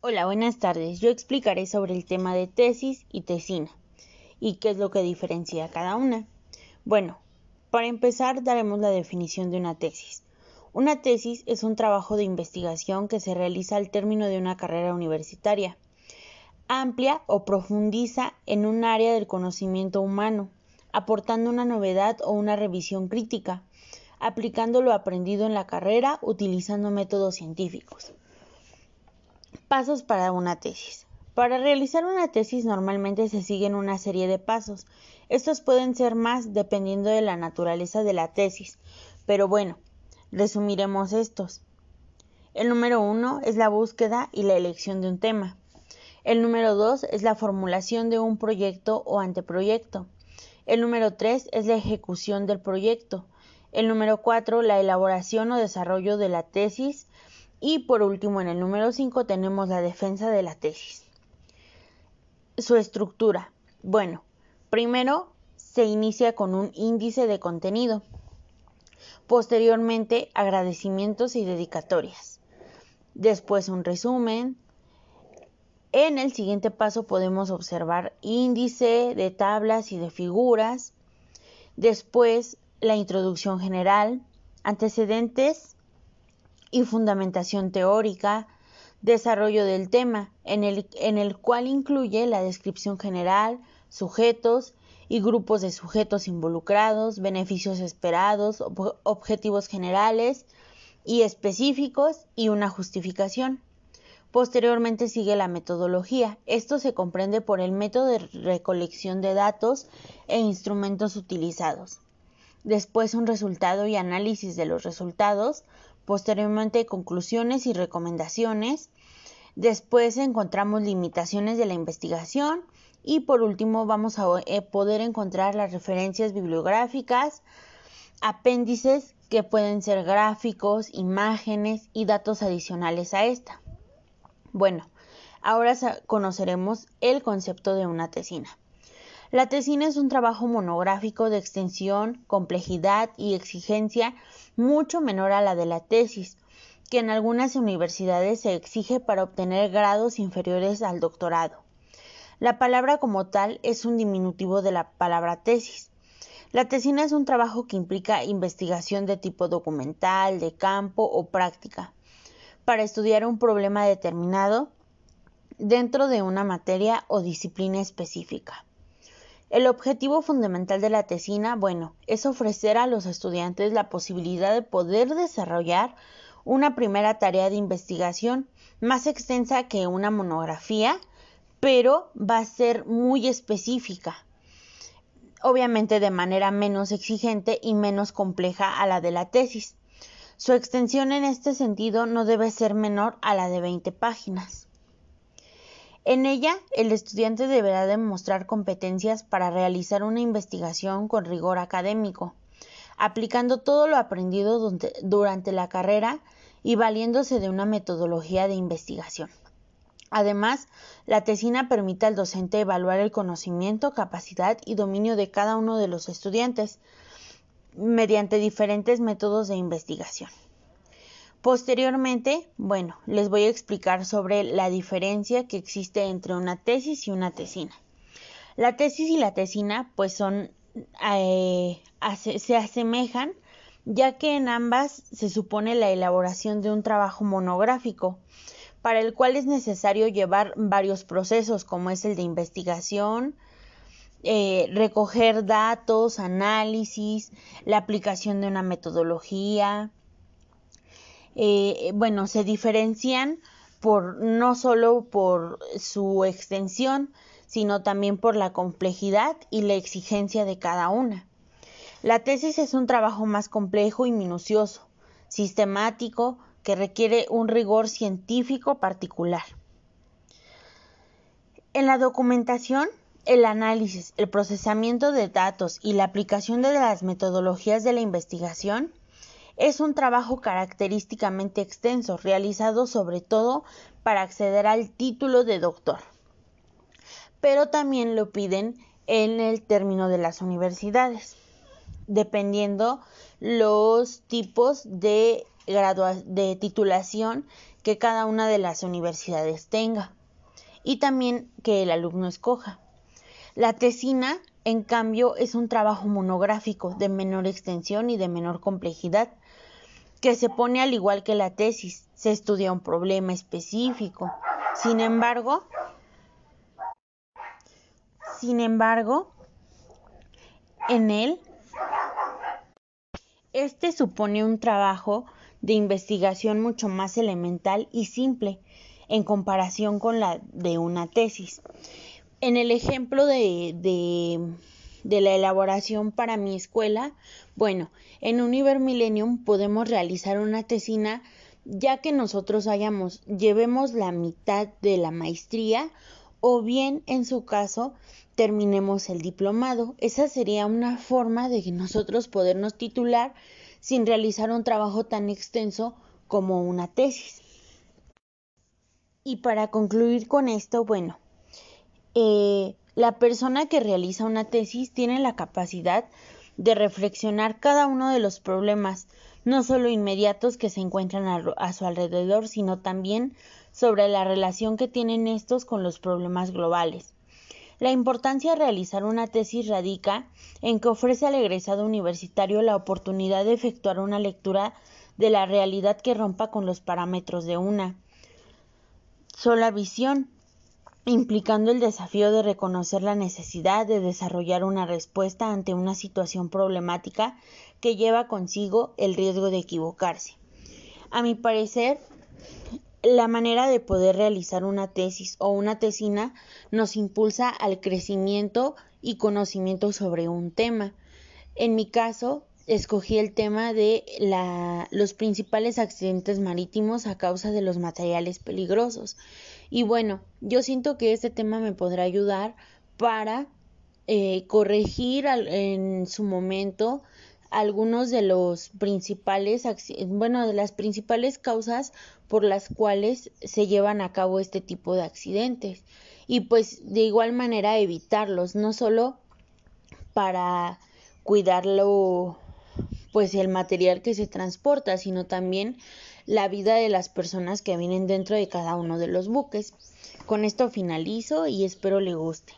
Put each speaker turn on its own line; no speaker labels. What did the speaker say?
Hola, buenas tardes. Yo explicaré sobre el tema de tesis y tesina y qué es lo que diferencia cada una. Bueno, para empezar daremos la definición de una tesis. Una tesis es un trabajo de investigación que se realiza al término de una carrera universitaria. Amplia o profundiza en un área del conocimiento humano, aportando una novedad o una revisión crítica, aplicando lo aprendido en la carrera utilizando métodos científicos. Pasos para una tesis. Para realizar una tesis normalmente se siguen una serie de pasos. Estos pueden ser más dependiendo de la naturaleza de la tesis, pero bueno, resumiremos estos. El número uno es la búsqueda y la elección de un tema. El número dos es la formulación de un proyecto o anteproyecto. El número tres es la ejecución del proyecto. El número cuatro, la elaboración o desarrollo de la tesis y por último, en el número 5 tenemos la defensa de la tesis. Su estructura. Bueno, primero se inicia con un índice de contenido. Posteriormente, agradecimientos y dedicatorias. Después un resumen. En el siguiente paso podemos observar índice de tablas y de figuras. Después la introducción general, antecedentes y fundamentación teórica, desarrollo del tema, en el, en el cual incluye la descripción general, sujetos y grupos de sujetos involucrados, beneficios esperados, objetivos generales y específicos y una justificación. Posteriormente sigue la metodología. Esto se comprende por el método de recolección de datos e instrumentos utilizados. Después un resultado y análisis de los resultados, posteriormente conclusiones y recomendaciones, después encontramos limitaciones de la investigación y por último vamos a eh, poder encontrar las referencias bibliográficas, apéndices que pueden ser gráficos, imágenes y datos adicionales a esta. Bueno, ahora conoceremos el concepto de una tesina. La tesina es un trabajo monográfico de extensión, complejidad y exigencia mucho menor a la de la tesis, que en algunas universidades se exige para obtener grados inferiores al doctorado. La palabra como tal es un diminutivo de la palabra tesis. La tesina es un trabajo que implica investigación de tipo documental, de campo o práctica, para estudiar un problema determinado dentro de una materia o disciplina específica. El objetivo fundamental de la tesina, bueno, es ofrecer a los estudiantes la posibilidad de poder desarrollar una primera tarea de investigación más extensa que una monografía, pero va a ser muy específica, obviamente de manera menos exigente y menos compleja a la de la tesis. Su extensión en este sentido no debe ser menor a la de 20 páginas. En ella, el estudiante deberá demostrar competencias para realizar una investigación con rigor académico, aplicando todo lo aprendido durante la carrera y valiéndose de una metodología de investigación. Además, la tesina permite al docente evaluar el conocimiento, capacidad y dominio de cada uno de los estudiantes mediante diferentes métodos de investigación. Posteriormente, bueno, les voy a explicar sobre la diferencia que existe entre una tesis y una tesina. La tesis y la tesina pues son eh, se asemejan ya que en ambas se supone la elaboración de un trabajo monográfico para el cual es necesario llevar varios procesos como es el de investigación, eh, recoger datos, análisis, la aplicación de una metodología, eh, bueno, se diferencian por no solo por su extensión, sino también por la complejidad y la exigencia de cada una. La tesis es un trabajo más complejo y minucioso, sistemático, que requiere un rigor científico particular. En la documentación, el análisis, el procesamiento de datos y la aplicación de las metodologías de la investigación es un trabajo característicamente extenso, realizado sobre todo para acceder al título de doctor. Pero también lo piden en el término de las universidades, dependiendo los tipos de de titulación que cada una de las universidades tenga y también que el alumno escoja. La tesina, en cambio, es un trabajo monográfico de menor extensión y de menor complejidad, que se pone al igual que la tesis, se estudia un problema específico. Sin embargo, sin embargo, en él, este supone un trabajo de investigación mucho más elemental y simple en comparación con la de una tesis. En el ejemplo de, de, la elaboración para mi escuela, bueno, en Univer Millennium podemos realizar una tesina ya que nosotros hayamos, llevemos la mitad de la maestría o bien en su caso terminemos el diplomado. Esa sería una forma de que nosotros podernos titular sin realizar un trabajo tan extenso como una tesis. Y para concluir con esto, bueno, eh, la persona que realiza una tesis tiene la capacidad de reflexionar cada uno de los problemas, no solo inmediatos que se encuentran a, su alrededor, sino también sobre la relación que tienen estos con los problemas globales. La importancia de realizar una tesis radica en que ofrece al egresado universitario la oportunidad de efectuar una lectura de la realidad que rompa con los parámetros de una sola visión, implicando el desafío de reconocer la necesidad de desarrollar una respuesta ante una situación problemática que lleva consigo el riesgo de equivocarse. A mi parecer, la manera de poder realizar una tesis o una tesina nos impulsa al crecimiento y conocimiento sobre un tema. En mi caso, escogí el tema de los principales accidentes marítimos a causa de los materiales peligrosos. Y bueno, yo siento que este tema me podrá ayudar para eh, corregir en su momento algunos de los principales, bueno, de las principales causas por las cuales se llevan a cabo este tipo de accidentes. Y pues de igual manera evitarlos, no solo para cuidarlo, pues el material que se transporta, sino también la vida de las personas que vienen dentro de cada uno de los buques. Con esto finalizo y espero le guste.